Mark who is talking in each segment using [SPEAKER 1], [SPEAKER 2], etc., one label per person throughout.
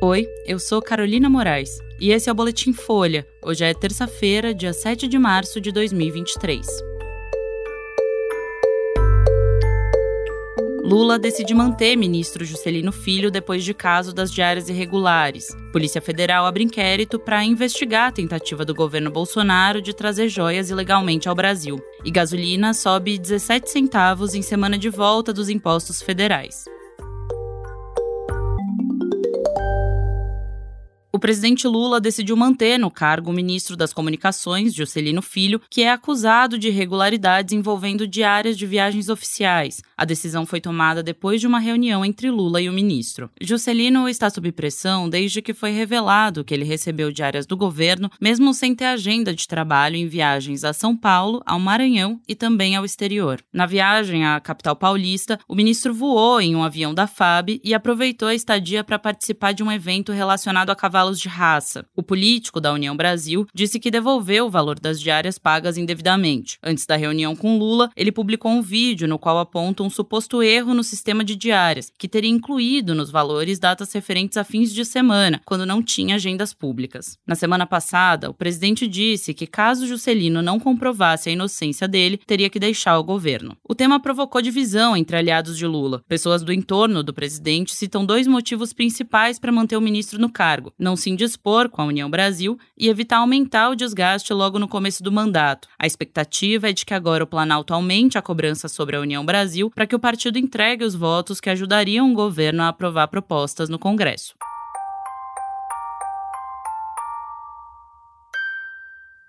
[SPEAKER 1] Oi, eu sou Carolina Moraes e esse é o Boletim Folha. Hoje é terça-feira, dia 7 de março de 2023. Lula decide manter ministro Juscelino Filho depois de caso das diárias irregulares. Polícia Federal abre inquérito para investigar a tentativa do governo Bolsonaro de trazer joias ilegalmente ao Brasil. E gasolina sobe 17 centavos em semana de volta dos impostos federais. O presidente Lula decidiu manter no cargo o ministro das Comunicações, Juscelino Filho, que é acusado de irregularidades envolvendo diárias de viagens oficiais. A decisão foi tomada depois de uma reunião entre Lula e o ministro. Juscelino está sob pressão desde que foi revelado que ele recebeu diárias do governo, mesmo sem ter agenda de trabalho em viagens a São Paulo, ao Maranhão e também ao exterior. Na viagem à capital paulista, o ministro voou em um avião da FAB e aproveitou a estadia para participar de um evento relacionado a cavalos cavalos de raça. O político da União Brasil disse que devolveu o valor das diárias pagas indevidamente. Antes da reunião com Lula, ele publicou um vídeo no qual aponta um suposto erro no sistema de diárias, que teria incluído nos valores datas referentes a fins de semana, quando não tinha agendas públicas. Na semana passada, o presidente disse que caso Juscelino não comprovasse a inocência dele, teria que deixar o governo. O tema provocou divisão entre aliados de Lula. Pessoas do entorno do presidente citam dois motivos principais para manter o ministro no cargo: não se indispor com a União Brasil e evitar aumentar o desgaste logo no começo do mandato. A expectativa é de que agora o Planalto aumente a cobrança sobre a União Brasil para que o partido entregue os votos que ajudariam o governo a aprovar propostas no Congresso.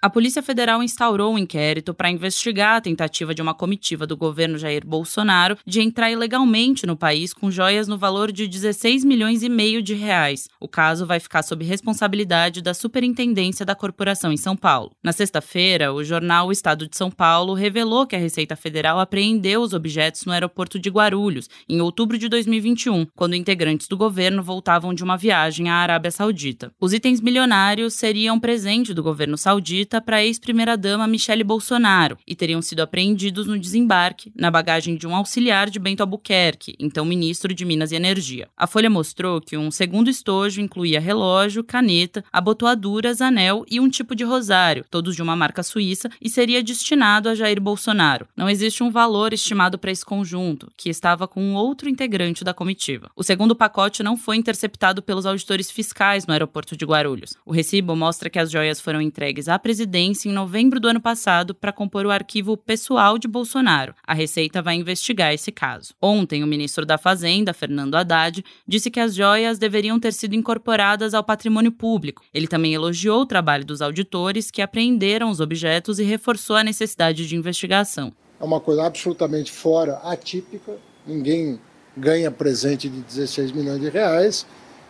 [SPEAKER 1] A Polícia Federal instaurou um inquérito para investigar a tentativa de uma comitiva do governo Jair Bolsonaro de entrar ilegalmente no país com joias no valor de 16 milhões e meio de reais. O caso vai ficar sob responsabilidade da Superintendência da Corporação em São Paulo. Na sexta-feira, o jornal O Estado de São Paulo revelou que a Receita Federal apreendeu os objetos no aeroporto de Guarulhos em outubro de 2021, quando integrantes do governo voltavam de uma viagem à Arábia Saudita. Os itens milionários seriam presente do governo saudita para a ex-primeira-dama Michele Bolsonaro e teriam sido apreendidos no desembarque, na bagagem de um auxiliar de Bento Albuquerque, então ministro de Minas e Energia. A Folha mostrou que um segundo estojo incluía relógio, caneta, abotoaduras, anel e um tipo de rosário, todos de uma marca suíça, e seria destinado a Jair Bolsonaro. Não existe um valor estimado para esse conjunto, que estava com um outro integrante da comitiva. O segundo pacote não foi interceptado pelos auditores fiscais no aeroporto de Guarulhos. O recibo mostra que as joias foram entregues à presidência em novembro do ano passado para compor o arquivo pessoal de Bolsonaro. A Receita vai investigar esse caso. Ontem, o ministro da Fazenda, Fernando Haddad, disse que as joias deveriam ter sido incorporadas ao patrimônio público. Ele também elogiou o trabalho dos auditores que apreenderam os objetos e reforçou a necessidade de investigação.
[SPEAKER 2] É uma coisa absolutamente fora, atípica. Ninguém ganha presente de 16 milhões de reais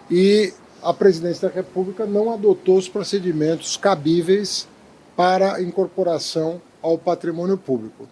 [SPEAKER 2] e a presidência da República não adotou os procedimentos cabíveis para incorporação ao patrimônio público.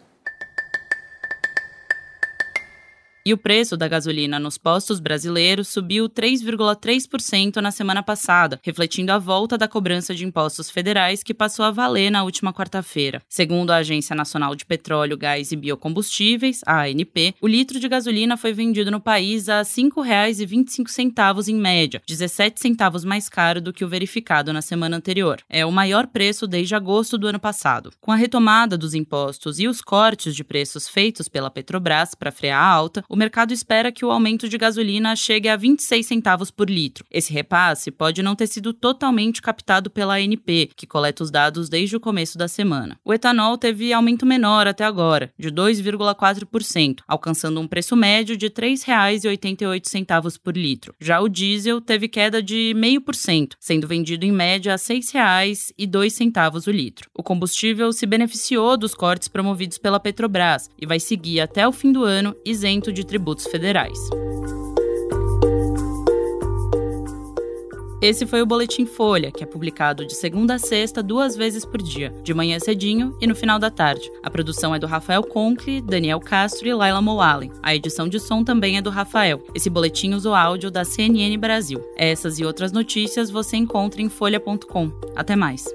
[SPEAKER 1] E o preço da gasolina nos postos brasileiros subiu 3,3% na semana passada, refletindo a volta da cobrança de impostos federais que passou a valer na última quarta-feira. Segundo a Agência Nacional de Petróleo, Gás e Biocombustíveis, ANP, o litro de gasolina foi vendido no país a R$ 5,25 em média, 17 centavos mais caro do que o verificado na semana anterior. É o maior preço desde agosto do ano passado. Com a retomada dos impostos e os cortes de preços feitos pela Petrobras para frear a alta, o mercado espera que o aumento de gasolina chegue a 26 centavos por litro. Esse repasse pode não ter sido totalmente captado pela ANP, que coleta os dados desde o começo da semana. O etanol teve aumento menor até agora, de 2,4%, alcançando um preço médio de R$ 3,88 por litro. Já o diesel teve queda de 0,5%, sendo vendido em média a R$ 6,02 o litro. O combustível se beneficiou dos cortes promovidos pela Petrobras e vai seguir até o fim do ano isento de tributos federais. Esse foi o Boletim Folha, que é publicado de segunda a sexta, duas vezes por dia, de manhã cedinho e no final da tarde. A produção é do Rafael Conkle, Daniel Castro e Laila Moalen. A edição de som também é do Rafael. Esse boletim usa o áudio da CNN Brasil. Essas e outras notícias você encontra em folha.com. Até mais.